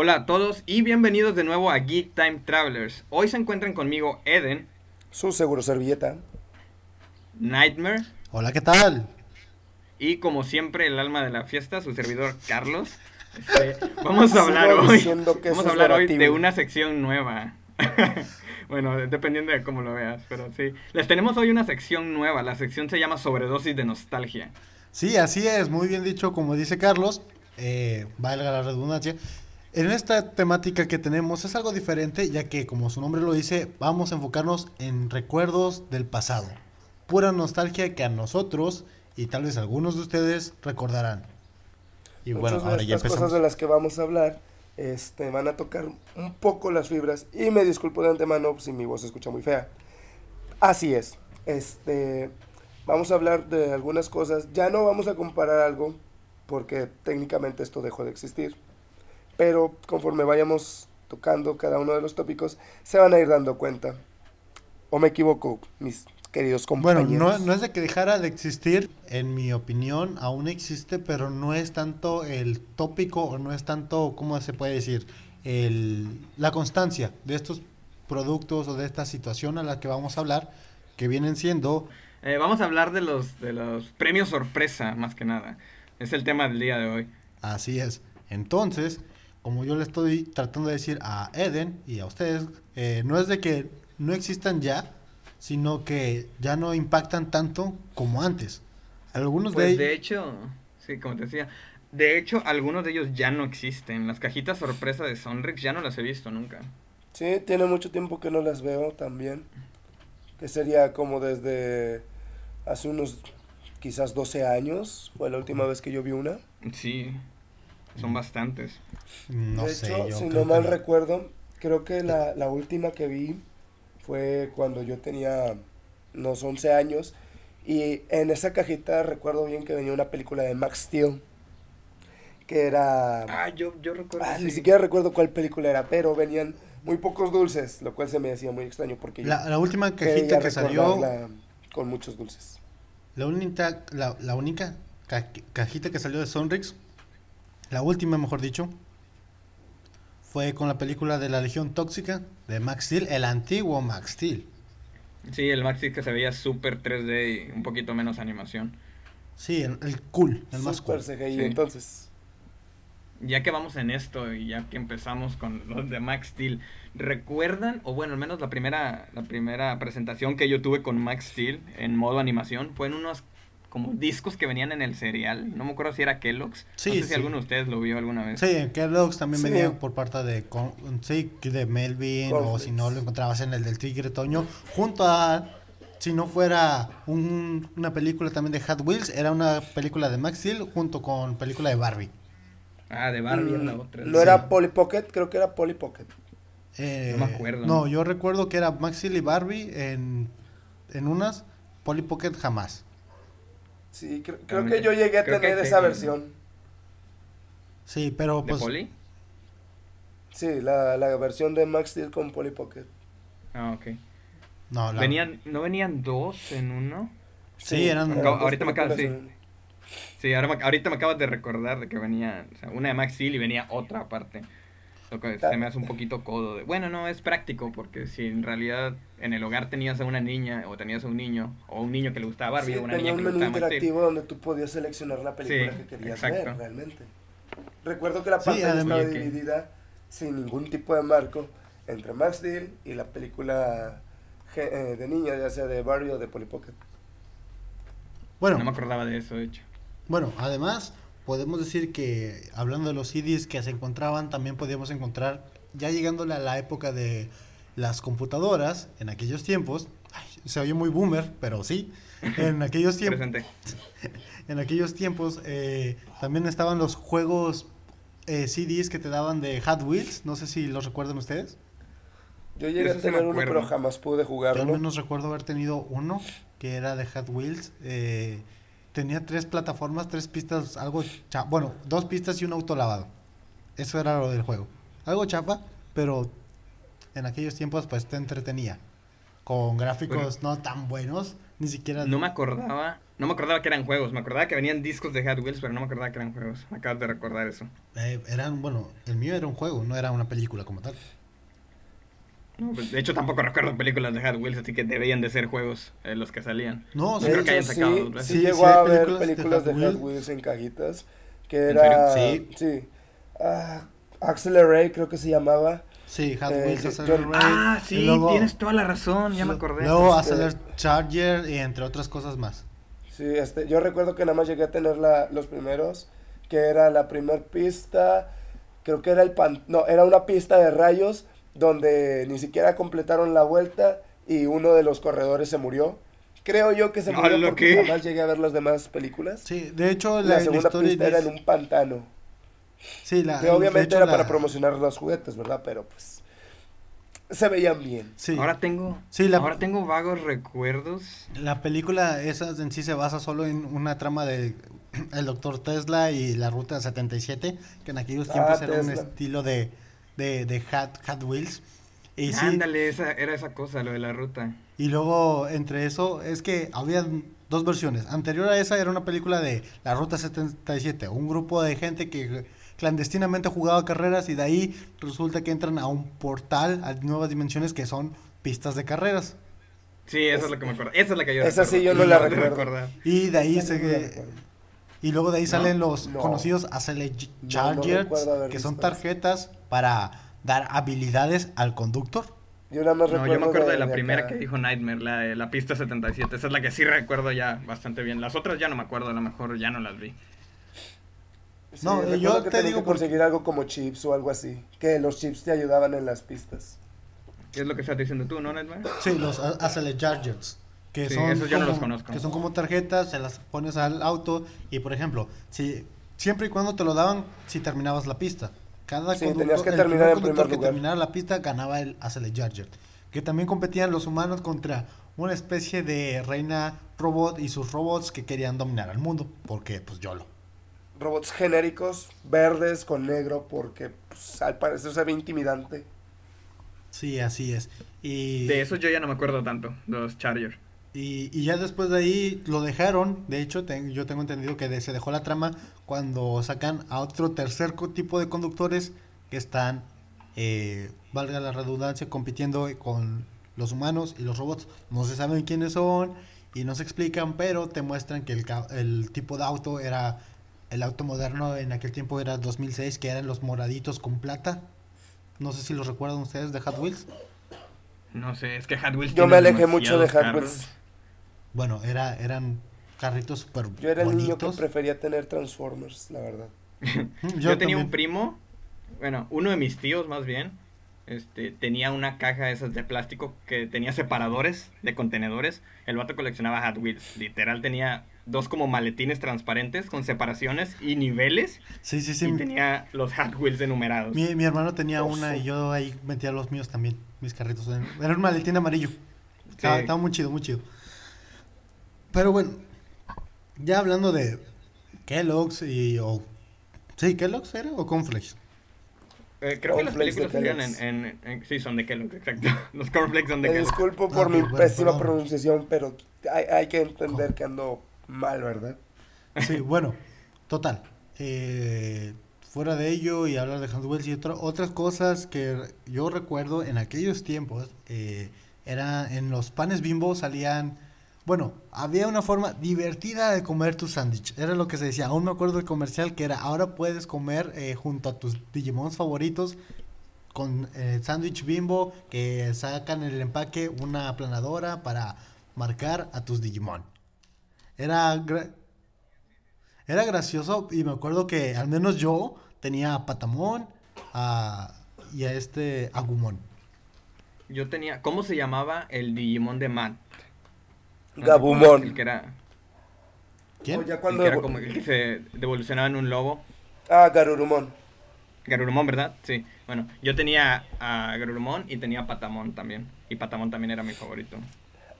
Hola a todos y bienvenidos de nuevo a Geek Time Travelers. Hoy se encuentran conmigo Eden, Su seguro servilleta. Nightmare Hola, ¿qué tal? y como siempre el alma de la fiesta, su servidor Carlos. Este, vamos a hablar hoy. diciendo que Vamos a es hablar hoy de una sección nueva. bueno, dependiendo de cómo lo veas, pero sí. Les tenemos hoy una sección nueva. La sección se llama Sobredosis de Nostalgia. Sí, así es, muy bien dicho, como dice Carlos, eh, valga la redundancia. En esta temática que tenemos es algo diferente, ya que como su nombre lo dice, vamos a enfocarnos en recuerdos del pasado. Pura nostalgia que a nosotros y tal vez algunos de ustedes recordarán. Y bueno, Muchas de ahora ya estas empezamos. cosas de las que vamos a hablar este, van a tocar un poco las fibras. Y me disculpo de antemano si mi voz se escucha muy fea. Así es. Este, vamos a hablar de algunas cosas. Ya no vamos a comparar algo, porque técnicamente esto dejó de existir. Pero conforme vayamos tocando cada uno de los tópicos, se van a ir dando cuenta. ¿O me equivoco, mis queridos Bueno, compañeros? no, no es de que dejara de existir, en mi opinión, aún existe, pero no es tanto el tópico o no es tanto, ¿cómo se puede decir? El, la constancia de estos productos o de esta situación a la que vamos a hablar, que vienen siendo, Eh, vamos a hablar de los, de los premios sorpresa, más que nada. Es el tema del día de hoy. así es. Entonces, como yo le estoy tratando de decir a Eden y a ustedes, eh, no es de que no existan ya, sino que ya no impactan tanto como antes. Algunos de Pues ellos... de hecho, sí, como te decía, de hecho algunos de ellos ya no existen. Las cajitas sorpresa de Sonrix ya no las he visto nunca. Sí, tiene mucho tiempo que no las veo también. Que sería como desde hace unos quizás 12 años. Fue la última vez que yo vi una. Sí, son bastantes. No de sé, hecho, yo si creo no mal que recuerdo, creo que la, la última que vi fue cuando yo tenía unos 11 años. Y en esa cajita recuerdo bien que venía una película de Max Steel. Que era... Ah, yo, yo recuerdo. Ah, sí. Ni siquiera recuerdo cuál película era, pero venían muy pocos dulces, lo cual se me decía muy extraño porque yo La, la última cajita que salió, con muchos dulces. la única, la, la única ca- cajita que salió de Sonrix, la última mejor dicho, fue con la película de la Legión Tóxica de Max Steel, el antiguo Max Steel. Sí, el Maxi que se veía súper 3D y un poquito menos animación. Sí, el, el cool, el más cool. CGI, Sí. entonces. Ya que vamos en esto y ya que empezamos con los de Max Steel, ¿recuerdan? O bueno, al menos la primera, la primera presentación que yo tuve con Max Steel en modo animación fue en unos como discos que venían en el cereal. No me acuerdo si era Kellogg's. Sí, no sé si alguno de ustedes lo vio alguna vez. Sí, en Kellogg's también Sí. venía por parte de, con- sí, de Melvin, o si no lo encontrabas en el del Tigre Toño, junto a, si no fuera un- una película también de Hot Wheels, era una película de Max Steel junto con película de Barbie. Ah, de Barbie la Mm, otra. No sí. era Polly Pocket, creo que era Polly Pocket. Eh, No me acuerdo. No, yo recuerdo que era Max Steel y Barbie en, en unas, Polly Pocket jamás. Sí, cre- creo También- que yo llegué a creo tener esa versión. Sí, pero ¿De pues... Poli? Sí, la, la versión de Max Steel con Polly Pocket. Ah, ok. No, la- Venían, ¿No venían dos en uno? Sí, eran- dos ahorita me acabo- películas sí. Sí, ahora me- ahorita me acabas de recordar de que venía o sea, una de Max Steel y venía otra aparte. Lo que se me hace un poquito codo. De, bueno, no, es práctico porque si en realidad en el hogar tenías a una niña o tenías a un niño o un niño que le gustaba Barbie Sí, o una tenía niña un que le menú gustaba Max Steel. interactivo donde tú podías seleccionar la película Sí, que querías exacto. ver realmente. Recuerdo que la Sí, pantalla además- estaba que- dividida sin ningún tipo de marco entre Max Steel y la película eh, de niña, ya sea de Barbie o de Polly Pocket. Bueno, No me acordaba de eso, de hecho. Bueno, además, podemos decir que hablando de los CDs que se encontraban, también podíamos encontrar, ya llegándole a la época de las computadoras, en aquellos tiempos, ay, se oye muy boomer, pero sí, en aquellos tiempos, en aquellos tiempos eh, también estaban los juegos eh, CDs que te daban de Hot Wheels, no sé si los recuerdan ustedes. Yo llegué Eso a tener uno, pero jamás pude Yo jugarlo. al menos recuerdo haber tenido uno que era de Hot Wheels. eh, tenía tres plataformas, tres pistas, algo cha- bueno, dos pistas y un auto lavado. Eso era lo del juego. Algo chapa, pero en aquellos tiempos pues te entretenía. Con gráficos Bueno. no tan buenos, Ni siquiera. No me acordaba. No me acordaba que eran juegos. Me acordaba que venían discos de Hot Wheels, pero no me acordaba que eran juegos. Me acabas de recordar eso. Eh, eran, bueno, el mío era un juego, no era una película como tal. No, pues, de hecho, tampoco recuerdo películas de Hot Wheels, así que deberían de ser juegos eh, los que salían. No, Sí, creo que hayan sacado sí, dos sí Sí, llegó sí, a hay ver películas de películas de Hot Wheels. Wheels en cajitas. Que ¿En era. serio? Sí. Ah, Accelerate, creo que se llamaba. Sí, Hot Eh, Wheels, yo- Accelerate, Ah, sí, luego- tienes toda la razón, ya me acordé. Luego Este- Accelerate Charger y entre otras cosas más. Sí, este, yo recuerdo que nada más llegué a tener la, los primeros, que era la primer pista, creo que era el pan, no, era una pista de rayos donde ni siquiera completaron la vuelta y uno de los corredores se murió. Creo yo que se No, murió ¿lo porque qué? jamás llegué a ver las demás películas. Sí, de hecho, la, la, la segunda historia pista era en un pantano, Sí, la, que obviamente hecho, era la- para promocionar los juguetes, ¿verdad? Pero pues se veían bien. Sí, Ahora tengo, Sí, la- ahora tengo vagos recuerdos. la película esa en sí se basa solo en una trama de el doctor Tesla y la ruta 77, que en aquellos Ah, tiempos era un estilo de, de, de Hot, Hot Wheels. Y sí, Ándale, esa, era esa cosa, lo de la ruta. Y luego, entre eso, es que había dos versiones. Anterior a esa era una película de La Ruta 77, un grupo de gente que clandestinamente jugaba carreras y de ahí resulta que entran a un portal, a nuevas dimensiones que son pistas de carreras. Sí, eso es lo que me acuerdo. Esa es la que yo Esa recuerdo. sí yo no la recuerdo. Y de ahí Esa no se... Y luego de ahí salen los no. conocidos Acele No, no Chargers, que son tarjetas para dar habilidades al conductor. Yo nada más No, recuerdo yo me acuerdo de, la de primera acá. que dijo Nightmare, la de la pista 77. Esa es la que sí recuerdo ya bastante bien. Las otras ya no me acuerdo, a lo mejor ya no las vi. Sí, No, yo que te digo que porque- conseguir algo como chips o algo así, que los chips te ayudaban en las pistas. ¿Qué es lo que estás diciendo tú, no, Nightmare? Sí, los Acele Chargers. Que Sí, son esos yo no como, los conozco. Que son como tarjetas, se las pones al auto y, por ejemplo, si siempre y cuando te lo daban, si terminabas la pista. Cada Sí, conductor- tenías que el terminar conductor primer que lugar. terminara la pista ganaba el Acele Charger. Que también competían los humanos contra una especie de reina robot y sus robots que querían dominar al mundo. Porque, pues, YOLO. Robots genéricos, verdes con negro, porque pues, al parecer se ve intimidante. Sí, así es. Y, De esos yo ya no me acuerdo tanto, los Charger. Y, y ya después de ahí lo dejaron. De hecho, yo tengo entendido que se dejó la trama cuando sacan a otro tercer tipo de conductores que están, eh, valga la redundancia, compitiendo con los humanos y los robots. No se saben quiénes son y no se explican, pero te muestran que el, el tipo de auto era, el auto moderno en aquel tiempo era 2006, que eran los moraditos con plata. No sé si los recuerdan ustedes de Hot Wheels. No sé, es que Hot Wheels Yo me alejé mucho de Hot. Wheels. Bueno, era, eran carritos súper Yo era el niño que bonitos. prefería tener Transformers, la verdad. Mm, Yo, tenía un primo, bueno, uno de mis tíos más bien, este, tenía una caja de esas de plástico que tenía separadores de contenedores. El vato coleccionaba Hot Wheels. Literal tenía dos como maletines transparentes con separaciones y niveles. Sí, sí, sí. y tenía los Hot Wheels enumerados. Mi, mi hermano tenía Oso. una y yo ahí metía los míos también, mis carritos. Era un maletín amarillo. Estaba, Sí. estaba muy chido, muy chido. Pero bueno, ya hablando de Kellogg's y... O, sí, Kellogg's era o Cornflakes. Eh, creo que las películas salían en, Kellogg's. en- en- Sí, son de Kellogg, exacto. Los cornflakes son de Kellogg. disculpo por Ah, mi bueno, pésima perdón. pronunciación, pero hay, hay que entender que ando mal, ¿verdad? Sí, bueno, total. Eh, fuera de ello y hablar de Wheels y otra- otras cosas que yo recuerdo en aquellos tiempos, eh, era en los panes bimbo salían, bueno, había una forma divertida de comer tu sándwich, era lo que se decía, aún me acuerdo del comercial que era, ahora puedes comer eh, junto a tus Digimons favoritos con eh, sándwich bimbo que sacan en el empaque una aplanadora para marcar a tus Digimon. Era, gra- era gracioso y me acuerdo que al menos yo tenía a Patamón a- y a este Agumon. Yo tenía... ¿Cómo se llamaba el Digimon de Matt? ¿No Gabumon. El que era... ¿Quién? O ya el cuando que era como el que se devolucionaba en un lobo. Ah, Garurumon. Garurumon, ¿verdad? Sí. Bueno, yo tenía a Garurumon y tenía a Patamon también. Y Patamon también era mi favorito.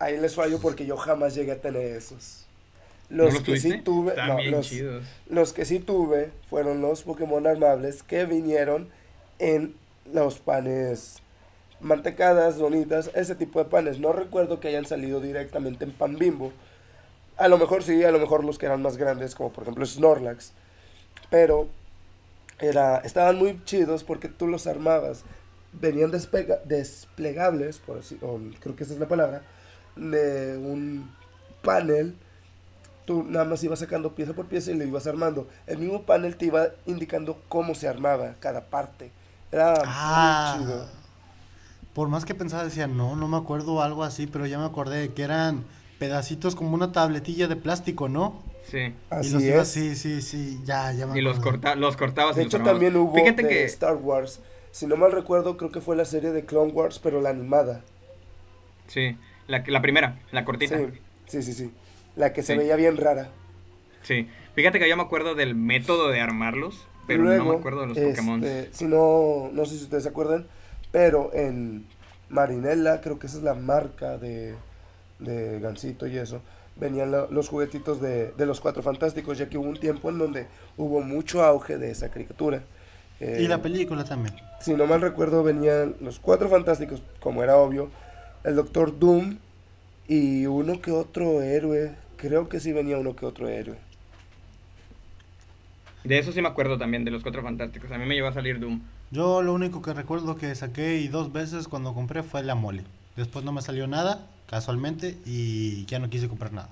Ahí les fallo porque yo jamás llegué a tener esos. ¿No Los que sí tuve, no, los, los que sí tuve fueron los Pokémon armables que vinieron en los panes mantecadas, donitas, ese tipo de panes. No recuerdo que hayan salido directamente en pan bimbo. A lo mejor sí, a lo mejor los que eran más grandes, como por ejemplo Snorlax. Pero era, estaban muy chidos porque tú los armabas. Venían despega- desplegables, por así, o creo que esa es la palabra, de un panel. Tú nada más ibas sacando pieza por pieza y lo ibas armando. El mismo panel te iba indicando cómo se armaba cada parte. Era Ah, muy chido. por más que pensaba, decía, no, no me acuerdo algo así, pero ya me acordé que eran pedacitos como una tabletilla de plástico, ¿no? Sí. Así y los es. ibas- sí, sí, sí, ya, ya me Y los, corta, los cortabas De y los hecho, armabas. también hubo Fíjate de que. Star Wars. Si no mal recuerdo, creo que fue la serie de Clone Wars, pero la animada. Sí, la, la primera, la cortita. Sí, sí, sí, sí. La que se Sí. veía bien rara. Sí. Fíjate que yo me acuerdo del método de armarlos, pero no me acuerdo de los Pokémon. este, si no, no sé si ustedes se acuerdan, pero en Marinella, creo que esa es la marca de, de Gansito y eso, venían lo- los juguetitos de, de los Cuatro Fantásticos, ya que hubo un tiempo en donde hubo mucho auge de esa caricatura. Eh, Y la película también. si no mal recuerdo, venían los Cuatro Fantásticos, como era obvio, el Doctor Doom y uno que otro héroe. Creo que sí venía uno que otro héroe. De eso sí me acuerdo también, de los Cuatro Fantásticos. A mí me llevó a salir Doom. Yo lo único que recuerdo que saqué y dos veces cuando compré fue la mole. Después no me salió nada, casualmente, y ya no quise comprar nada.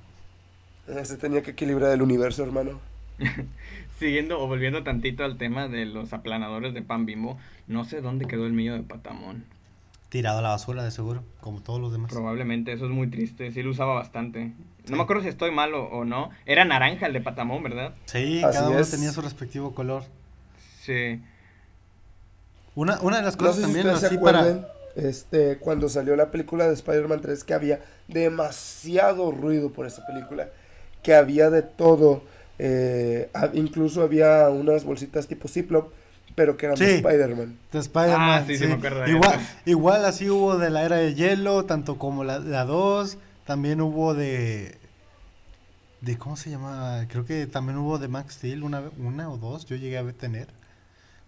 Eh, Se tenía que equilibrar el universo, hermano. Siguiendo o volviendo tantito al tema de los aplanadores de pan bimbo, no sé dónde quedó el mío de patamón. Tirado a la basura, de seguro, como todos los demás. Probablemente, eso es muy triste. Sí lo usaba bastante. No me acuerdo si estoy malo o no. Era naranja el de patamón, ¿verdad? Sí, Así cada uno es. tenía su respectivo color. Sí. Una, una de las No cosas sé si también ustedes se así para... acuerdan, este, cuando salió la película de Spider-Man 3, que había demasiado ruido por esa película, que había de todo, eh, incluso había unas bolsitas tipo Ziploc, pero que eran de Sí. Spider-Man. De Spider-Man. Ah, sí, sí me acuerdo de igual, igual así hubo de la era de hielo, tanto como la, la 2, también hubo de... de ¿Cómo se llama? Creo que también hubo de Max Steel, una, una o dos, yo llegué a tener.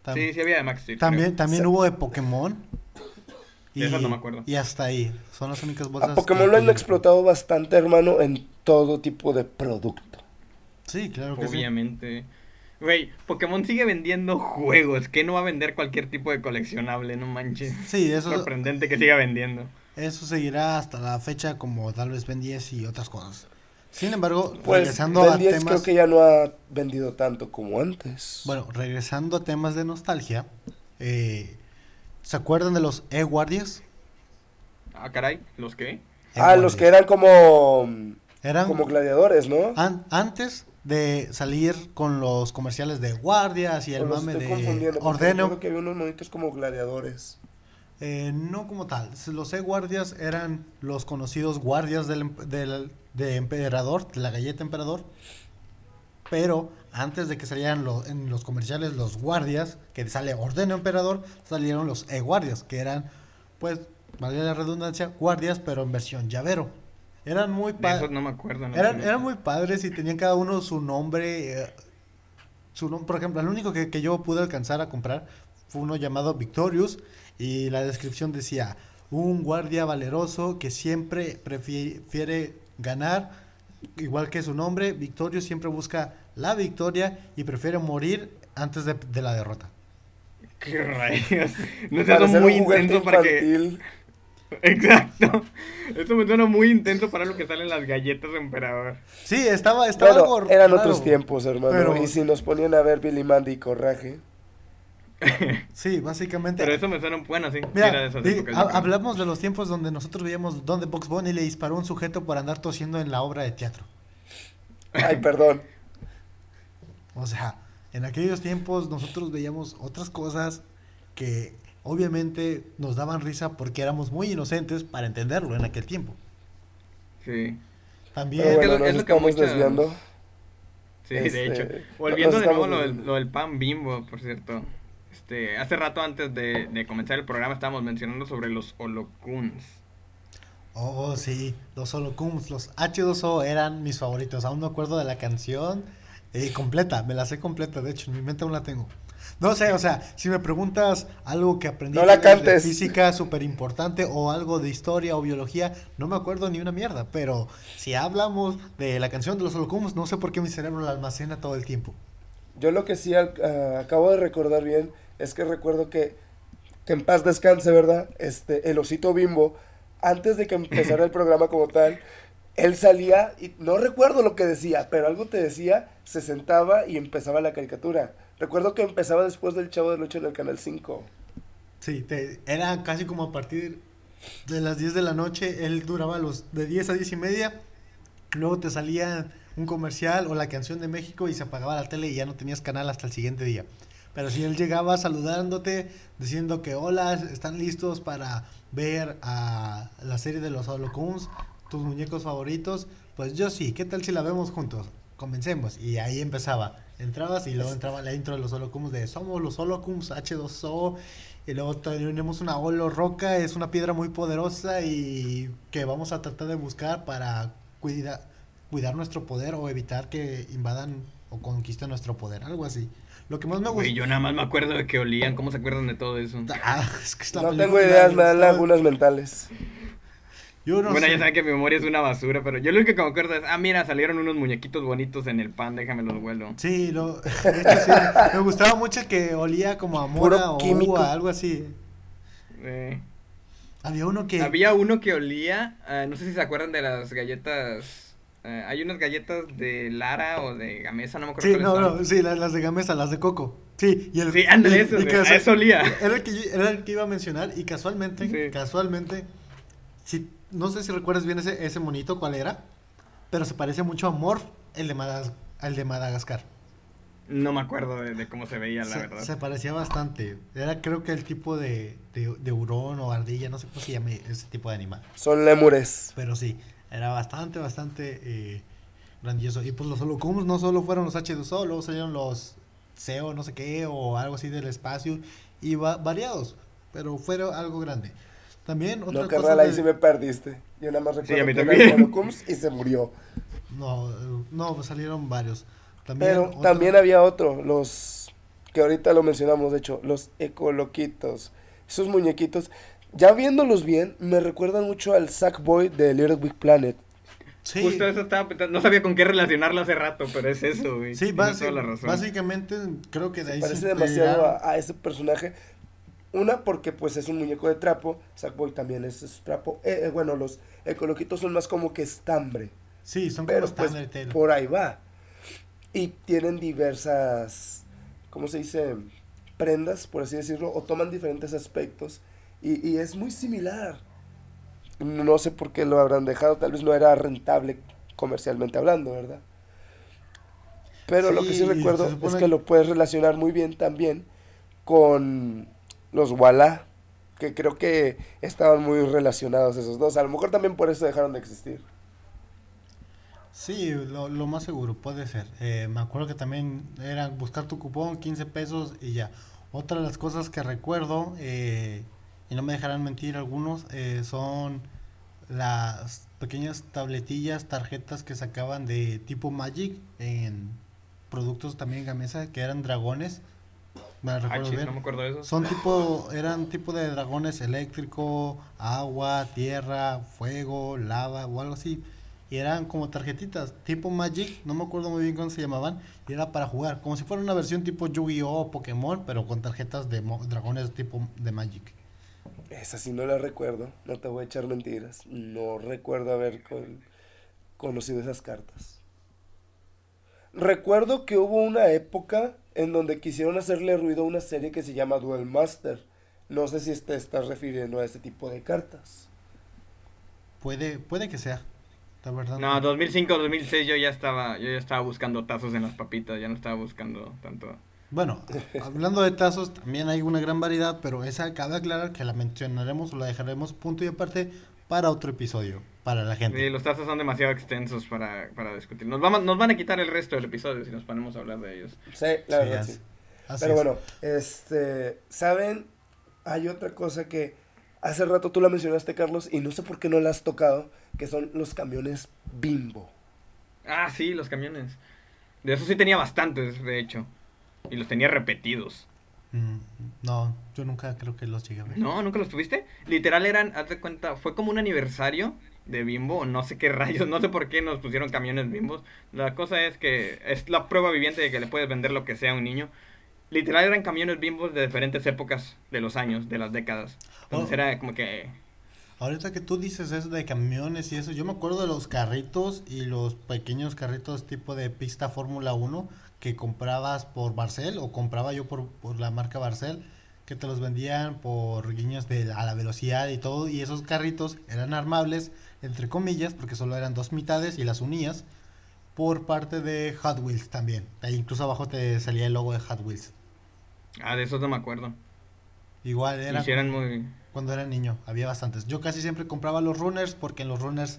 Tam- Sí, sí había de Max Steel. también creo. también Sí. hubo de Pokémon. De esas no me acuerdo. Y hasta ahí. Son las únicas bolsas. A Pokémon que- lo han explotado bastante, hermano, en todo tipo de producto. Sí, claro que sí. Obviamente. Güey, Pokémon sigue vendiendo juegos. que no va a vender cualquier tipo de coleccionable? No manches. Sí, eso, Sorprendente que siga vendiendo. eso seguirá hasta la fecha como tal vez Ben 10 y otras cosas. Sin embargo, Pues regresando Ben a 10 temas... creo que ya no ha vendido tanto como antes. Bueno, regresando a temas de nostalgia, eh, ¿se acuerdan de los E-Guardias? Ah, caray, ¿los qué? ah, los que eran como, Eran como gladiadores, ¿no? an- antes de salir con los comerciales de guardias y el mame de ordeno. recuerdo que había unos monitos como gladiadores. Eh, no como tal. Los E-Guardias eran los conocidos guardias del, del- de emperador, de la galleta emperador. Pero antes de que salieran en los comerciales los guardias, que sale ordeno emperador, salieron los E-Guardias, que eran, pues, valga la redundancia, guardias, pero en versión llavero. Eran muy padres. esos no me acuerdo. no Eran, eran muy padres y tenían cada uno su nombre. eh, su nom- por ejemplo, el único que, que yo pude alcanzar a comprar fue uno llamado Victorious y la descripción decía, un guardia valeroso que siempre prefiere ganar, igual que su nombre, Victorious siempre busca la victoria y prefiere morir antes de, de la derrota. ¿Qué rayos? No muy intenso para que... Exacto. Eso me suena muy intenso para lo que salen las galletas de emperador. Sí, estaba, estaba Bueno, algo eran raro, otros tiempos, hermano. pero- Y si nos ponían a ver Billy Mandy y Coraje. Sí, básicamente. Pero eso me suena... Bueno, sí. Mira, ha- hablamos de los tiempos donde nosotros veíamos donde Box Bunny le disparó a un sujeto por andar tosiendo en la obra de teatro. Ay, perdón. O sea, en aquellos tiempos nosotros veíamos otras cosas que obviamente nos daban risa porque éramos muy inocentes para entenderlo en aquel tiempo. Sí. También, que bueno, es lo- nos es lo que estamos muchas- desviando. Sí, Este, de hecho. nos Volviendo de nuevo lo del, lo del pan bimbo, por cierto. Este, hace rato antes de, de comenzar el programa estábamos mencionando sobre los holocuns. oh sí, los Holocums, los H2O eran mis favoritos. Aún me acuerdo de la canción eh, completa, me la sé completa, de hecho en mi mente aún la tengo. No sé, o sea, si me preguntas algo que aprendí No la de física súper importante o algo de historia o biología, no me acuerdo ni una mierda. Pero si hablamos de la canción de los holocumbos, no sé por qué mi cerebro la almacena todo el tiempo. Yo lo que sí ah, acabo de recordar bien es que recuerdo que, que en paz descanse, ¿verdad? Este, el osito bimbo, antes de que empezara el programa como tal, él salía y no recuerdo lo que decía, pero algo te decía, se sentaba y empezaba la caricatura. Recuerdo que empezaba después del Chavo del Ocho en el Canal 5. Sí, te- era casi como a partir de las 10 de la noche, él duraba los de 10 a 10 y media, luego te salía un comercial o la canción de México y se apagaba la tele y ya no tenías canal hasta el siguiente día. Pero si él llegaba saludándote, diciendo que hola, están listos para ver a la serie de los Holocuns, tus muñecos favoritos, pues yo sí, ¿qué tal si la vemos juntos? Comencemos. Y ahí empezaba. Entrabas y luego entraba la intro de los Holocuns de Somos los Holocuns H2O. Y luego tenemos una Holo Roca, es una piedra muy poderosa y que vamos a tratar de buscar para cuida- cuidar nuestro poder o evitar que invadan o conquisten nuestro poder, algo así. Lo que más me gusta... yo nada más me acuerdo de que olían. ¿Cómo se acuerdan de todo eso? Ah, es que esta No tengo ideas, me dan lagunas mentales. Yo no bueno, sé. ya saben que mi memoria es una basura, pero yo lo único que me acuerdo es, ah, mira, salieron unos muñequitos bonitos en el pan, déjame los vuelo. Sí, lo, de hecho, sí, me gustaba mucho que olía como a mora o uva, algo así. Eh, Había uno que... Había uno que olía, ah, no sé si se acuerdan de las galletas, eh, hay unas galletas de Lara o de Gamesa, no me acuerdo Sí, no, son. no, sí, las, las de Gamesa, las de Coco. Sí, y el... Sí, ándale, eso, eso olía. Era el que, yo- era el que iba a mencionar y casualmente, Sí. casualmente, si, no sé si recuerdas bien ese, ese monito, cuál era, pero se parece mucho a Morph, el de, al de Madagascar. No me acuerdo de, de cómo se veía, la se, verdad. se parecía bastante. Era creo que el tipo de, de, de hurón o ardilla, no sé cómo se llama ese tipo de animal. Son lémures. Pero sí, era bastante, bastante eh, grandioso. Y pues los holocuns no solo fueron los H2O, luego salieron los CEO, no sé qué, o algo así del espacio, y va- variados, pero fueron algo grande. También otra No, carnal, ahí de- sí me perdiste. Yo nada más Sí, recuerdo a mí que también. eran Holocums y se murió. No, no, pues salieron varios. También Pero otro- también había otro, los que ahorita lo mencionamos, de hecho, los ecoloquitos. Esos muñequitos, ya viéndolos bien, me recuerdan mucho al Sackboy de Little Big Planet. Sí, Justo eso estaba no sabía con qué relacionarlo hace rato, pero es eso, güey. sí, basi- toda la razón. básicamente creo que de ahí Parece se demasiado a, a ese personaje. Una, porque pues es un muñeco de trapo. Sackboy también es, es trapo. Eh, eh, bueno, los ecoloquitos son más como que estambre. Sí, son como Pero pues Standard Tail. por ahí va. Y tienen diversas, ¿cómo se dice? Prendas, por así decirlo, o toman diferentes aspectos. Y, y es muy similar. No sé por qué lo habrán dejado, tal vez no era rentable comercialmente hablando, ¿verdad? Pero lo que sí recuerdo supone- es que lo puedes relacionar muy bien también con los Walla, que creo que estaban muy relacionados esos dos. A lo mejor también por eso dejaron de existir. Sí, lo, lo más seguro, puede ser. Eh, me acuerdo que también era buscar tu cupón, 15 pesos y ya. Otra de las cosas que recuerdo, eh, y no me dejarán mentir algunos, eh, son las pequeñas tabletillas, tarjetas que sacaban de tipo Magic en productos también Gamesa, que eran dragones. Me Ah, recuerdo chis, bien. no me acuerdo de eso. Son tipo, eran tipo de dragones eléctrico, agua, tierra, fuego, lava o algo así. Y eran como tarjetitas, tipo Magic, no me acuerdo muy bien cómo se llamaban, y era para jugar, como si fuera una versión tipo Yu-Gi-Oh o Pokémon, pero con tarjetas de mo- dragones tipo de Magic. Esa sí no la recuerdo, no te voy a echar mentiras. No recuerdo haber con- conocido esas cartas. Recuerdo que hubo una época en donde quisieron hacerle ruido a una serie que se llama Duel Master. No sé si te estás refiriendo a ese tipo de cartas. Puede, puede que sea, la verdad. No, 2005, 2006 yo ya estaba, yo ya estaba buscando tazos en las papitas, ya no estaba buscando tanto. Bueno, hablando de tazos, también hay una gran variedad, pero esa cabe aclarar que la mencionaremos o la dejaremos punto y aparte para otro episodio, para la gente. Sí, los tazos son demasiado extensos para, para discutir. Nos, vamos, nos van a quitar el resto del episodio si nos ponemos a hablar de ellos. Sí, la Sí, verdad sí. así Pero es. bueno, este, ¿saben? Hay otra cosa que hace rato tú la mencionaste, Carlos, y no sé por qué no la has tocado, que son los camiones bimbo. Ah, sí, los camiones. De eso sí tenía bastantes, de hecho. Y los tenía repetidos. Mm, no, yo nunca creo que los llegué a ver. No, nunca los tuviste. Literal eran, haz de cuenta, fue como un aniversario de Bimbo, no sé qué rayos, no sé por qué nos pusieron camiones Bimbos. La cosa es que es la prueba viviente de que le puedes vender lo que sea a un niño. Literal eran camiones Bimbos de diferentes épocas de los años, de las décadas. Entonces Oh. era como que Ahorita que tú dices eso de camiones y eso, yo me acuerdo de los carritos y los pequeños carritos tipo de pista Fórmula 1 que comprabas por Barcel o compraba yo por, por la marca Barcel, que te los vendían por guiños de a la velocidad y todo, y esos carritos eran armables, entre comillas, porque solo eran dos mitades y las unías, por parte de Hot Wheels también. Ahí incluso abajo te salía el logo de Hot Wheels. Ah, de esos no me acuerdo. Igual era... Eran muy... Cuando era niño, había bastantes. Yo casi siempre compraba los runners porque en los runners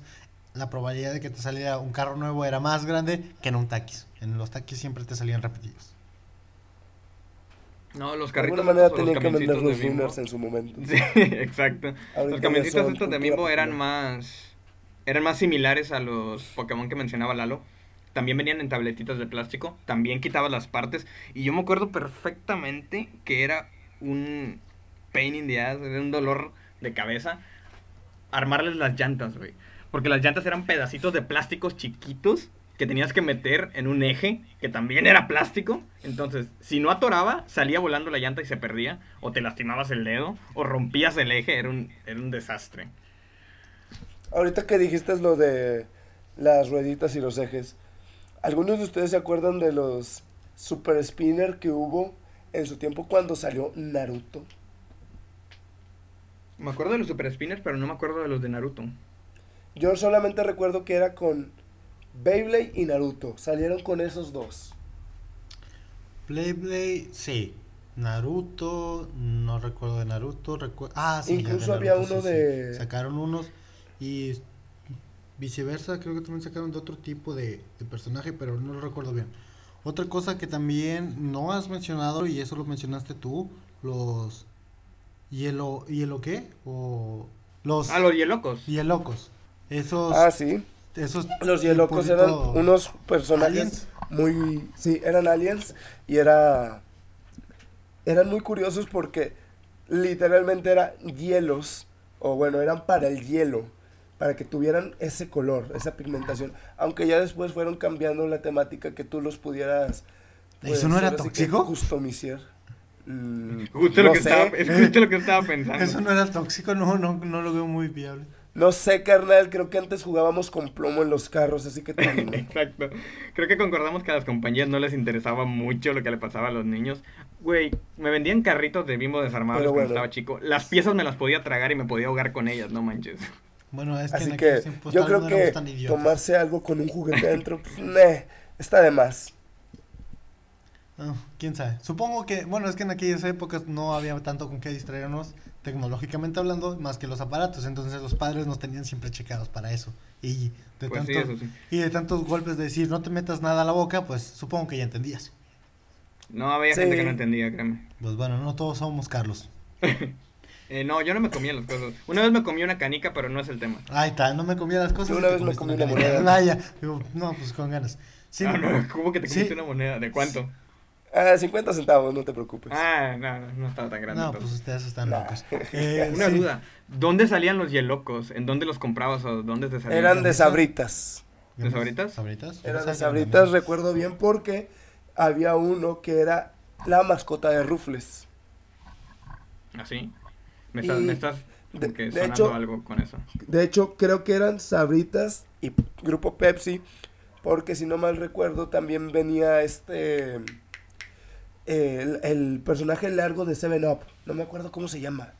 la probabilidad de que te saliera un carro nuevo era más grande que en un taquis. En los taquis siempre te salían repetidos. No, los De carritos alguna manera tenían que vender camioncitos de los Bimbo. runners en su momento. Sí, exacto. Ahorita los camioncitos estos de Bimbo eran más eran más similares a los Pokémon que mencionaba Lalo. También venían en tabletitas de plástico, también quitabas las partes y yo me acuerdo perfectamente que era un pain in the ass, era un dolor de cabeza armarles las llantas, güey. Porque las llantas eran pedacitos de plásticos chiquitos que tenías que meter en un eje que también era plástico. Entonces, si no atoraba, salía volando la llanta y se perdía. O te lastimabas el dedo, o rompías el eje, era un, era un desastre. Ahorita que dijiste lo de las rueditas y los ejes, ¿algunos de ustedes se acuerdan de los super spinner que hubo en su tiempo cuando salió Naruto? Me acuerdo de los super spinners, pero no me acuerdo de los de Naruto. Yo solamente recuerdo que era con Beyblade y Naruto. Salieron con esos dos. Playblade, sí. Naruto, no recuerdo de Naruto. recu- ah, sí. Incluso había Naruto, uno sí, sí. de- Sacaron unos y viceversa, creo que también sacaron de otro tipo de, de personaje, pero no lo recuerdo bien. Otra cosa que también no has mencionado, y eso lo mencionaste tú, los... ¿Hielo, ¿hielo qué? O los... Ah, los hielocos. hielocos. Esos... Ah, sí. esos Los Hielocos eran unos personajes aliens. muy... Sí, eran aliens y era... Eran muy curiosos porque literalmente eran hielos, o bueno, eran para el hielo, para que tuvieran ese color, esa pigmentación. Aunque ya después fueron cambiando la temática que tú los pudieras... ¿Eso no era tóxico? customizar. Mm, Justo, no lo que sé. estaba, es justo lo que estaba pensando. Eso no era tóxico, no, no, no lo veo muy viable. No sé, carnal, creo que antes jugábamos con plomo en los carros, así que digo. Exacto. Creo que concordamos que a las compañías no les interesaba mucho lo que le pasaba a los niños. Güey, me vendían carritos de bimbo desarmables Pero cuando estaba chico. Las piezas me las podía tragar y me podía ahogar con ellas, no manches. Bueno, es que Así en que yo creo no que tomarse algo con un juguete adentro, pues, meh, está de más. Ah, quién sabe. Supongo que, bueno, es que en aquellas épocas no había tanto con qué distraernos tecnológicamente hablando, más que los aparatos. Entonces los padres nos tenían siempre checados para eso. Y de, Pues sí, tanto- eso sí. y de tantos golpes de decir no te metas nada a la boca, pues supongo que ya entendías. No, había Sí. gente que no entendía, créeme. Pues bueno, no todos somos Carlos. Eh, no, yo no me comía las cosas. Una vez me comí una canica, pero no es el tema. Ahí está, no me comía las cosas. Yo una vez me comí una moneda. Ah, ya. Digo, no, pues con ganas. Sí, ah, no, ¿cómo que te comiste Sí. una moneda? ¿De cuánto? Ah, 50 centavos, no te preocupes. Ah, no, no, no estaba tan grande. no, entonces. pues ustedes están Nah. locos. Eh, Una sí. duda. ¿Dónde salían los hielocos? ¿En dónde los comprabas o dónde te salían? Eran de sabritas. ¿De sabritas? ¿Sabritas? Eran de sabritas, recuerdo bien, porque había uno que era la mascota de Rufles. ¿Así? Me estás, Y me estás de- de sonando hecho- algo con eso. De hecho, creo que eran sabritas y grupo Pepsi, porque si no mal recuerdo, también venía este. El, el personaje largo de Seven Up. No me acuerdo cómo se llama.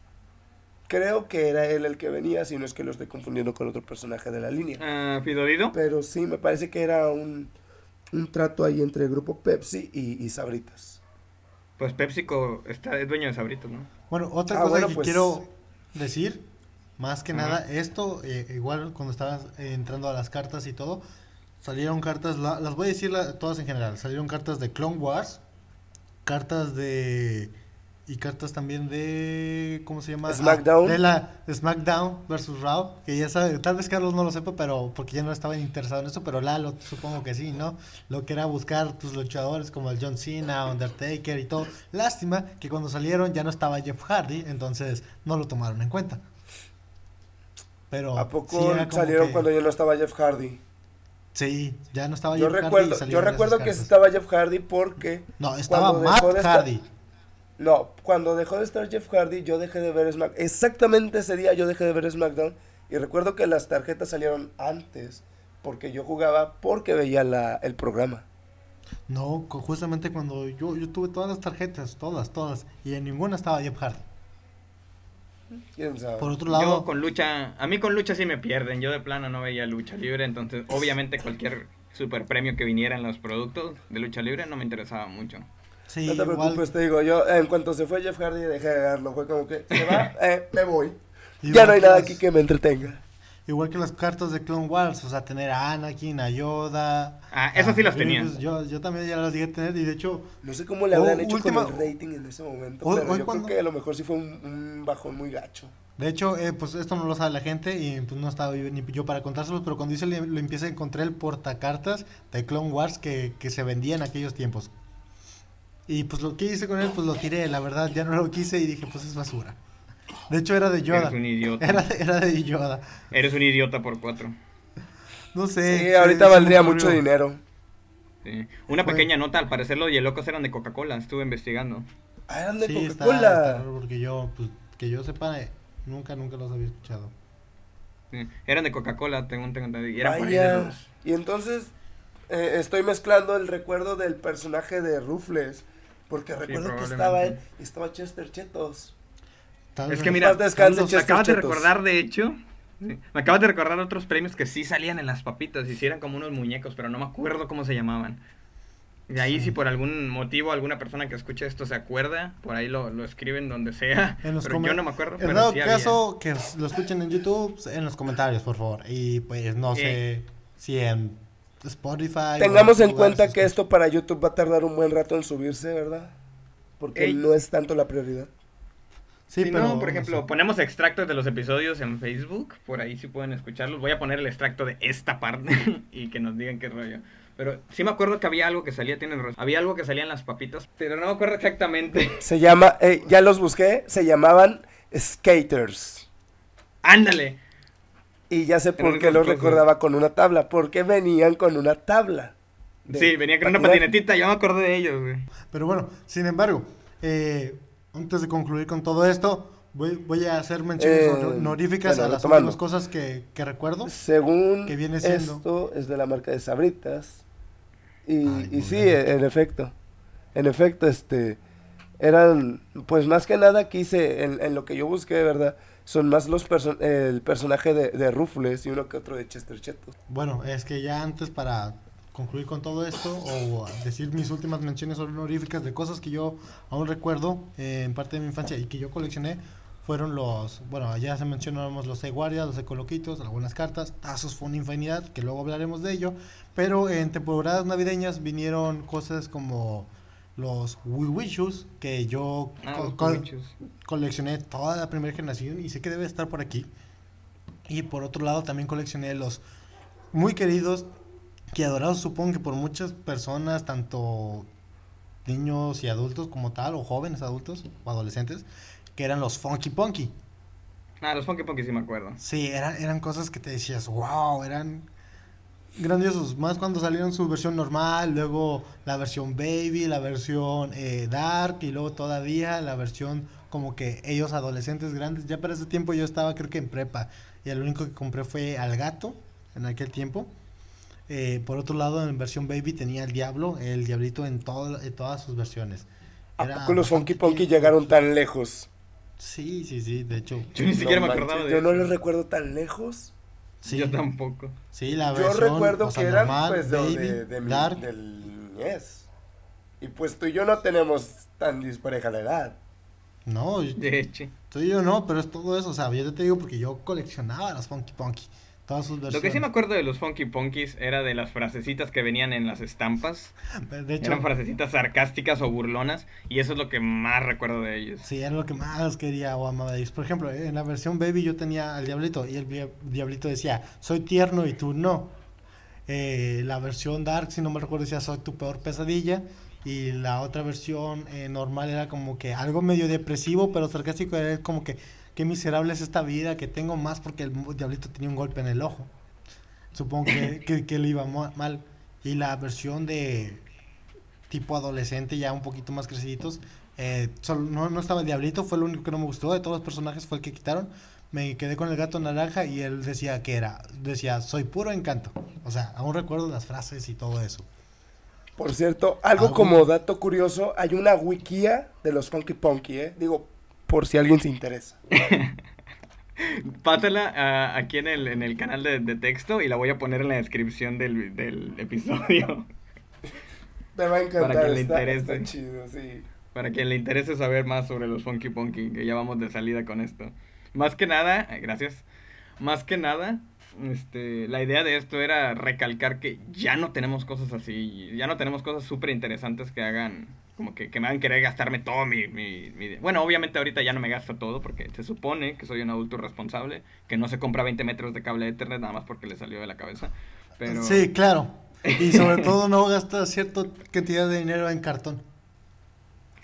Creo que era él el que venía, si no es que lo estoy confundiendo con otro personaje de la línea. Ah, ¿Fidodido? Pero sí, me parece que era un, un trato ahí entre el grupo Pepsi y, y Sabritas. Pues PepsiCo está, es dueño de sabritos, ¿no? Bueno, otra Ah, cosa bueno, que pues- quiero decir, más que nada, esto, eh, igual cuando estabas eh, entrando a las cartas y todo, salieron cartas, la- las voy a decir la- todas en general, salieron cartas de Clone Wars, cartas de y cartas también de ¿cómo se llama? Ah, SmackDown. de la SmackDown versus Raw, que ya sabe, tal vez Carlos no lo sepa, pero porque ya no estaba interesado en eso, pero Lalo supongo que sí, ¿no? Lo que era buscar tus luchadores como el John Cena, Undertaker y todo. Lástima que cuando salieron ya no estaba Jeff Hardy, entonces no lo tomaron en cuenta. Pero ¿A poco salieron que- cuando ya no estaba Jeff Hardy? Sí, ya no estaba Yo Jeff Hardy yo recuerdo que cartas. estaba Jeff Hardy porque No, estaba cuando Matt dejó de estar- Hardy. No, cuando dejó de estar Jeff Hardy, yo dejé de ver SmackDown. Exactamente ese día yo dejé de ver SmackDown. Y recuerdo que las tarjetas salieron antes. Porque yo jugaba porque veía la, el programa. No, justamente cuando yo, yo tuve todas las tarjetas, todas, todas, y en ninguna estaba Jeff Hardy. ¿Quién sabe? Por otro Yo lado, con lucha, a mí con lucha sí me pierden. Yo de plano no veía lucha libre, entonces obviamente cualquier super premio que viniera en los productos de lucha libre no me interesaba mucho. sí, no te igual, preocupes, te digo, yo en cuanto se fue Jeff Hardy dejé de verlo. Fue como que se va, eh, me voy. igual ya no hay nada aquí que me entretenga. Igual que las cartas de Clone Wars, o sea, tener a Anakin, a Yoda. Ah, esas sí las tenía. Yo, yo también ya las llegué a tener y de hecho, No sé cómo le Oh, habrán hecho última- con el rating en ese momento. Hoy- pero hoy yo cuando- creo que a lo mejor sí fue un, un bajón muy gacho. de hecho, eh, pues esto no lo sabe la gente y pues no estaba yo- ni yo para contárselos, pero cuando hice lo, lo empieza encontré el portacartas de Clone Wars que, que se vendía en aquellos tiempos. Y pues lo que hice con él, pues lo tiré, la verdad, ya no lo quise y dije, pues es basura. De hecho era de Yoda. Eres un idiota. Era, era de Yoda. Eres un idiota por cuatro. No sé. Sí, ahorita valdría mucho dinero. Sí. Una Fue- pequeña nota, al parecer los Yelocos eran de Coca-Cola, estuve investigando. Ah, eran de Sí, Coca-Cola. porque yo, pues, que yo sepa, eh, nunca, nunca los había escuchado. Sí. Eran de Coca-Cola, tengo, tengo entendido, y eran Vaya. los- Y entonces eh, estoy mezclando el recuerdo del personaje de Rufles. Porque recuerdo que estaba él y estaba Chester Chetos. Tal Es que mira, Carlos, Me acabas de recordar, de hecho, sí, me acabas de recordar otros premios que sí salían en las papitas y sí eran como unos muñecos, pero no me acuerdo cómo se llamaban. De ahí, Sí. si por algún motivo alguna persona que escuche esto se acuerda, por ahí lo, lo escriben donde sea. En los pero yo no me acuerdo. En pero dado sí había. caso, que lo escuchen en YouTube, en los comentarios, por favor. Y pues no sé si en Spotify. o Tengamos en cuenta que escucha. esto para YouTube va a tardar un buen rato en subirse, ¿verdad? Porque Ey. no es tanto la prioridad. Sí, si pero. no, por ejemplo, sé. ponemos extractos de los episodios en Facebook, por ahí sí pueden escucharlos. Voy a poner el extracto de esta parte y que nos digan qué rollo. Pero sí me acuerdo que había algo que salía, tienen razón. Había algo que salía en las papitas, pero no me acuerdo exactamente. Se llama, eh, ya los busqué, se llamaban Skaters. Ándale. Y ya sé por qué los recordaba con una tabla. Porque venían con una tabla. Sí, venía con una patinetita, yo me acordé de ellos, güey. Pero bueno, sin embargo, eh, antes de concluir con todo esto, voy, voy a hacer menciones Eh, honor- honoríficas bueno, a las últimas cosas que, que recuerdo. Según Que viene siendo- esto, es de la marca de Sabritas. Y, Ay, y muy sí, bien. en efecto. En efecto, este. Eran, pues más que nada quise, en, en lo que yo busqué, ¿verdad? Son más los perso- el personaje de, de Rufles y uno que otro de Chester Chetos. Bueno, es que ya antes para concluir con todo esto o decir mis últimas menciones honoríficas de cosas que yo aún recuerdo eh, en parte de mi infancia y que yo coleccioné fueron los, bueno, ya se mencionamos los E-Guardias, los Ecoloquitos, algunas cartas, tazos fue una infinidad, que luego hablaremos de ello, pero en temporadas navideñas vinieron cosas como los Wiwishus, que yo Ah, co- co- coleccioné toda la primera generación y sé que debe estar por aquí. Y por otro lado también coleccioné los muy queridos y adorados supongo que por muchas personas, tanto niños y adultos como tal, o jóvenes adultos o adolescentes, que eran los Funky Punky. Ah, los Funky Punky sí me acuerdo. Sí, eran, eran cosas que te decías, wow, eran grandiosos. Más cuando salieron su versión normal, luego la versión baby, la versión eh, dark y luego todavía la versión como que ellos adolescentes grandes. Ya para ese tiempo yo estaba creo que en prepa y el único que compré fue al gato en aquel tiempo. Eh, por otro lado, en versión baby tenía el diablo, el diablito en, todo- en todas sus versiones. ¿A Era poco los Funky Punky llegaron tan lejos? Sí, sí, sí, de hecho. Yo ni siquiera me manches, acordaba de Yo no los recuerdo tan lejos. Sí, Yo tampoco. sí, la Yo versión, recuerdo o sea, que eran normal, pues de, baby, de, de mi- dark. del niñez. Y pues tú y yo no tenemos tan dispareja la edad. No, De hecho. tú y yo no, pero es todo eso. O sea, yo te digo porque yo coleccionaba las Funky Punky. Todas sus versiones. Lo que sí me acuerdo de los Funky Punkies era de las frasecitas que venían en las estampas. De hecho, Eran frasecitas sarcásticas o burlonas. Y eso es lo que más recuerdo de ellos. sí, era lo que más quería o amaba de ellos. Por ejemplo, en la versión Baby yo tenía al Diablito y el dia- Diablito decía, soy tierno y tú no. Eh, la versión Dark, si no me recuerdo, decía, soy tu peor pesadilla. Y la otra versión eh, normal era como que algo medio depresivo, pero sarcástico. Era como que, qué miserable es esta vida, que tengo más porque el Diablito tenía un golpe en el ojo. Supongo que, que, que le iba mal. Y la versión de tipo adolescente, ya un poquito más creciditos, eh, solo- no, no estaba el Diablito, fue lo único que no me gustó. De todos los personajes fue el que quitaron. Me quedé con el gato naranja y él decía que era, decía, soy puro encanto. O sea, aún recuerdo las frases y todo eso. Por cierto, algo Algo- como dato curioso, hay una wikia de los Funky Punky, ¿eh? Digo, por si alguien se interesa. Pásala aquí en el, en el canal de, de texto y la voy a poner en la descripción del, del episodio. Te va a encantar, Para quien le interese. está chido, sí. Para quien le interese saber más sobre los Funky Punky, que ya vamos de salida con esto. Más que nada, eh, gracias. Más que nada, este, la idea de esto era recalcar que ya no tenemos cosas así, ya no tenemos cosas súper interesantes que hagan, como que, que me hagan querer gastarme todo mi, mi, mi- Bueno, obviamente ahorita ya no me gasto todo porque se supone que soy un adulto responsable, que no se compra 20 metros de cable de Ethernet nada más porque le salió de la cabeza. Pero... Sí, claro. Y sobre todo no gasta cierta cantidad de dinero en cartón.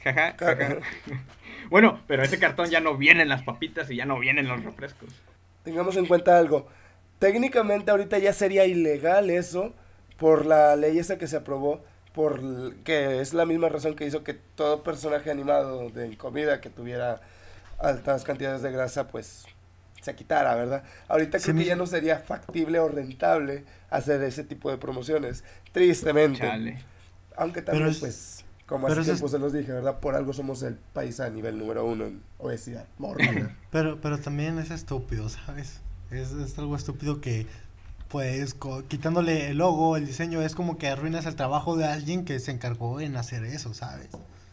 Jaja, jaja. Bueno, pero ese cartón ya no vienen las papitas y ya no vienen los refrescos. Tengamos en cuenta algo. Técnicamente ahorita ya sería ilegal eso por la ley esa que se aprobó, por que es la misma razón que hizo que todo personaje animado de comida que tuviera altas cantidades de grasa, pues se quitara, ¿verdad? Ahorita Sí, creo que mi- ya no sería factible o rentable hacer ese tipo de promociones, tristemente. Chale. Aunque también, es- pues, como pero hace es- tiempo se los dije, ¿verdad? Por algo somos el país a nivel número uno en obesidad. Pero, pero también es estúpido, ¿sabes? Es, es algo estúpido que, pues, quitándole el logo, el diseño, es como que arruinas el trabajo de alguien que se encargó en hacer eso, ¿sabes?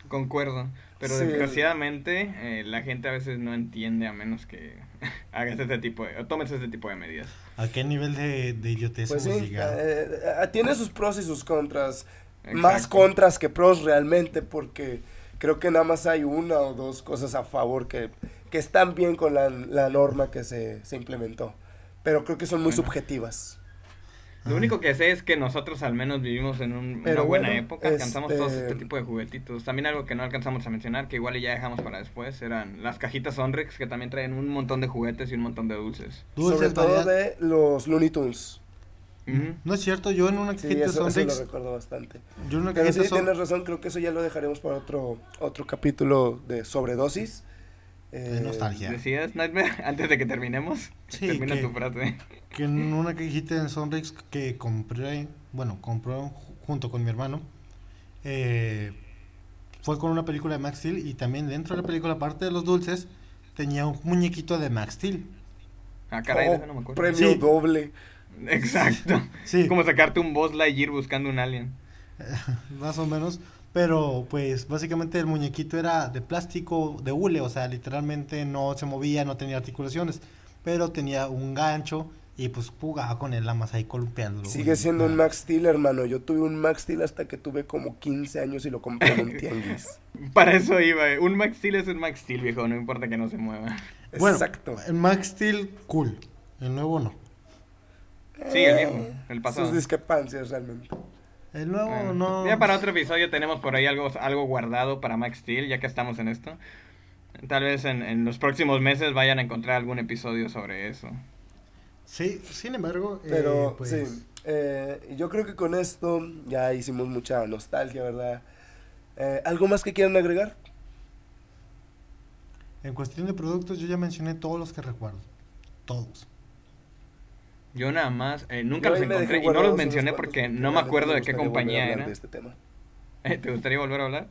Concuerdo. Pero Sí. desgraciadamente eh, la gente a veces no entiende a menos que hagas este tipo de... o tomes este tipo de medidas. ¿A qué nivel de, de idiotez Pues hemos sí, llegado? eh, eh, tiene sus pros y sus contras. Más contras que pros realmente, porque creo que nada más hay una o dos cosas a favor que, que están bien con la, la norma que se, se implementó. Pero creo que son muy Bueno. subjetivas. Lo único que sé es que nosotros al menos vivimos en un- una buena bueno, época, alcanzamos todos este- este tipo de juguetitos. También algo que no alcanzamos a mencionar, que igual y ya dejamos para después, eran las cajitas Sonrix, que también traen un montón de juguetes y un montón de dulces. Dulces, Sobre todo variedad- de los Looney Tunes. Ujú. No es cierto, yo en una Sí, cajita eso, eso lo Sonrix, recuerdo bastante. yo en una Pero cajita sí, Son- tienes razón, creo que eso ya lo dejaremos para otro, otro capítulo de sobredosis. De Eh, nostalgia. ¿Decías, Nightmare, antes de que terminemos? Sí, Termina que- tu frase. que en una cajita en Sonrix que compré, bueno, compré ju- junto con mi hermano, eh, fue con una película de Max Steel y también dentro de la película, aparte de los dulces, tenía un muñequito de Max Steel. Ah, caray, oh, no me acuerdo. premio Sí. doble. Exacto. Sí. Es como sacarte un Buzz Lightyear buscando un alien. más o menos. Pero pues básicamente el muñequito era de plástico, de hule, o sea, literalmente no se movía, no tenía articulaciones, pero tenía un gancho y pues jugaba con él, la más ahí columpiándolo. Sigue siendo un Max Steel, hermano. Yo tuve un Max Steel hasta que tuve como 15 años y lo compré en un tianguis. Para eso iba. eh. Un Max Steel es un Max Steel, viejo. No importa que no se mueva. Bueno, Exacto. el Max Steel, cool. El nuevo no. Sí, el viejo, el pasado. Sus discrepancias realmente. El nuevo Bueno, no. Ya para otro episodio tenemos por ahí algo, algo guardado para Max Steel, ya que estamos en esto. Tal vez en, en los próximos meses vayan a encontrar algún episodio sobre eso. Sí, sin embargo, eh, Pero pues, sí, eh, yo creo que con esto ya hicimos mucha nostalgia, ¿verdad? Eh, ¿Algo más que quieran agregar? en cuestión de productos yo ya mencioné todos los que recuerdo. Todos. Yo nada más, eh, nunca Yo los encontré y no los mencioné porque no me acuerdo de qué compañía era. de este tema. ¿Te gustaría volver a hablar?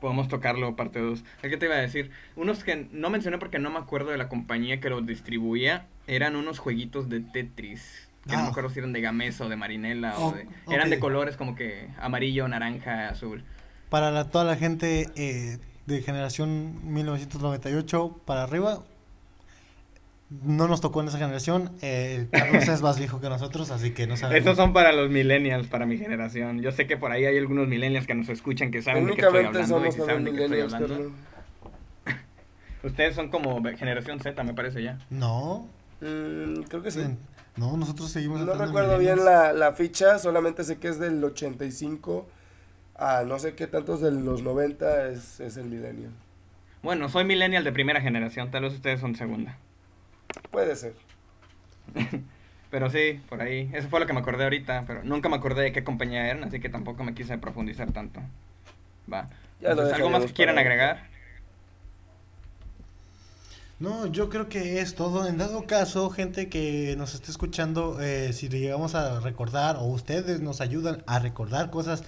Podemos tocarlo parte 2. ¿El que te iba a decir? Unos que no mencioné porque no me acuerdo de la compañía que los distribuía. Eran unos jueguitos de Tetris. Que no Ah. me acuerdo si eran de Gamesa o de Marinela. o de... Eran de colores como que amarillo, naranja, azul. Para la- toda la gente eh, de generación 1998 para arriba, no nos tocó en esa generación. Eh, Carlos es más viejo que nosotros, así que no sabemos. Esos son para los millennials, para mi generación. Yo sé que por ahí hay algunos millennials que nos escuchan que saben de qué estoy Únicamente hablando y que saben de qué estoy hablando. Ustedes son como generación Z, me parece ya. No, Mm, creo que sí. no, nosotros seguimos. No recuerdo bien la, la ficha, solamente sé que es del 85 a no sé qué tantos de los 90 es, es el milenio. Bueno, soy millennial de primera generación, tal vez ustedes son segunda. Puede ser. Pero sí, por ahí. Eso fue lo que me acordé ahorita, pero nunca me acordé de qué compañía eran, así que tampoco me quise profundizar tanto. Va. Ya lo Entonces, ¿Algo más que quieran agregar? No, yo creo que es todo. En dado caso, gente que nos esté escuchando, eh, si le llegamos a recordar o ustedes nos ayudan a recordar cosas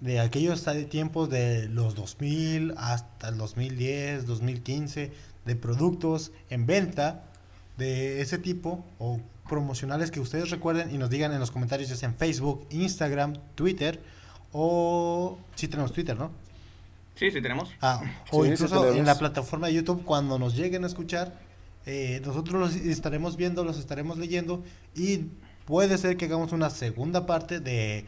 de aquellos tiempos de los 2000 hasta el 2010, 2015, de productos en venta de ese tipo o promocionales que ustedes recuerden y nos digan en los comentarios, ya sea en Facebook, Instagram, Twitter o... Sí tenemos Twitter, ¿no? Sí, sí tenemos. Ah, o Sí, incluso tenemos. en la plataforma de YouTube, cuando nos lleguen a escuchar, eh, nosotros los estaremos viendo, los estaremos leyendo y puede ser que hagamos una segunda parte de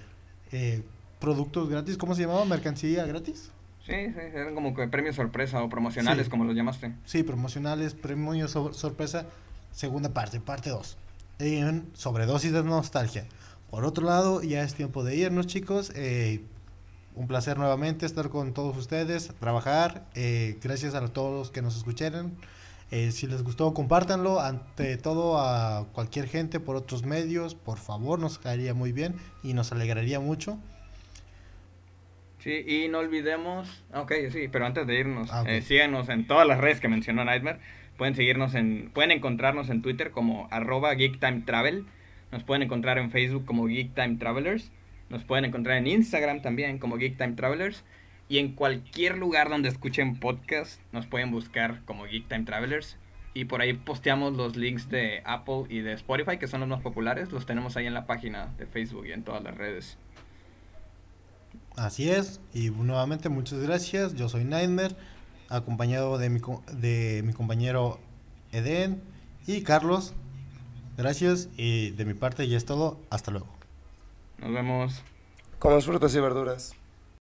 eh, productos gratis. ¿Cómo se llamaba? ¿Mercancía gratis? Sí, sí, eran como que premios sorpresa o promocionales, Sí. como los llamaste. Sí, promocionales, premios sor- sorpresa, segunda parte, parte 2. En sobredosis de nostalgia. Por otro lado, ya es tiempo de irnos, chicos. Eh, un placer nuevamente estar con todos ustedes, trabajar. Eh, gracias a todos los que nos escucharon. Eh, si les gustó, compártanlo. Ante todo, a cualquier gente por otros medios, por favor, nos caería muy bien y nos alegraría mucho. Sí, y no olvidemos, ok, sí, pero antes de irnos, Ah, ok. eh, síganos en todas las redes que mencionó Nightmare. Pueden seguirnos en, pueden encontrarnos en Twitter como arroba GeekTimeTravel. Nos pueden encontrar en Facebook como Geek Time Travelers. Nos pueden encontrar en Instagram también como Geek Time Travelers. Y en cualquier lugar donde escuchen podcast, nos pueden buscar como Geek Time Travelers. Y por ahí posteamos los links de Apple y de Spotify, que son los más populares. Los tenemos ahí en la página de Facebook y en todas las redes. Así es, y nuevamente muchas gracias. Yo soy Nightmare, acompañado de mi, co- de mi compañero Eden y Carlos. Gracias, y de mi parte ya es todo. Hasta luego. Nos vemos. Comas frutas y verduras.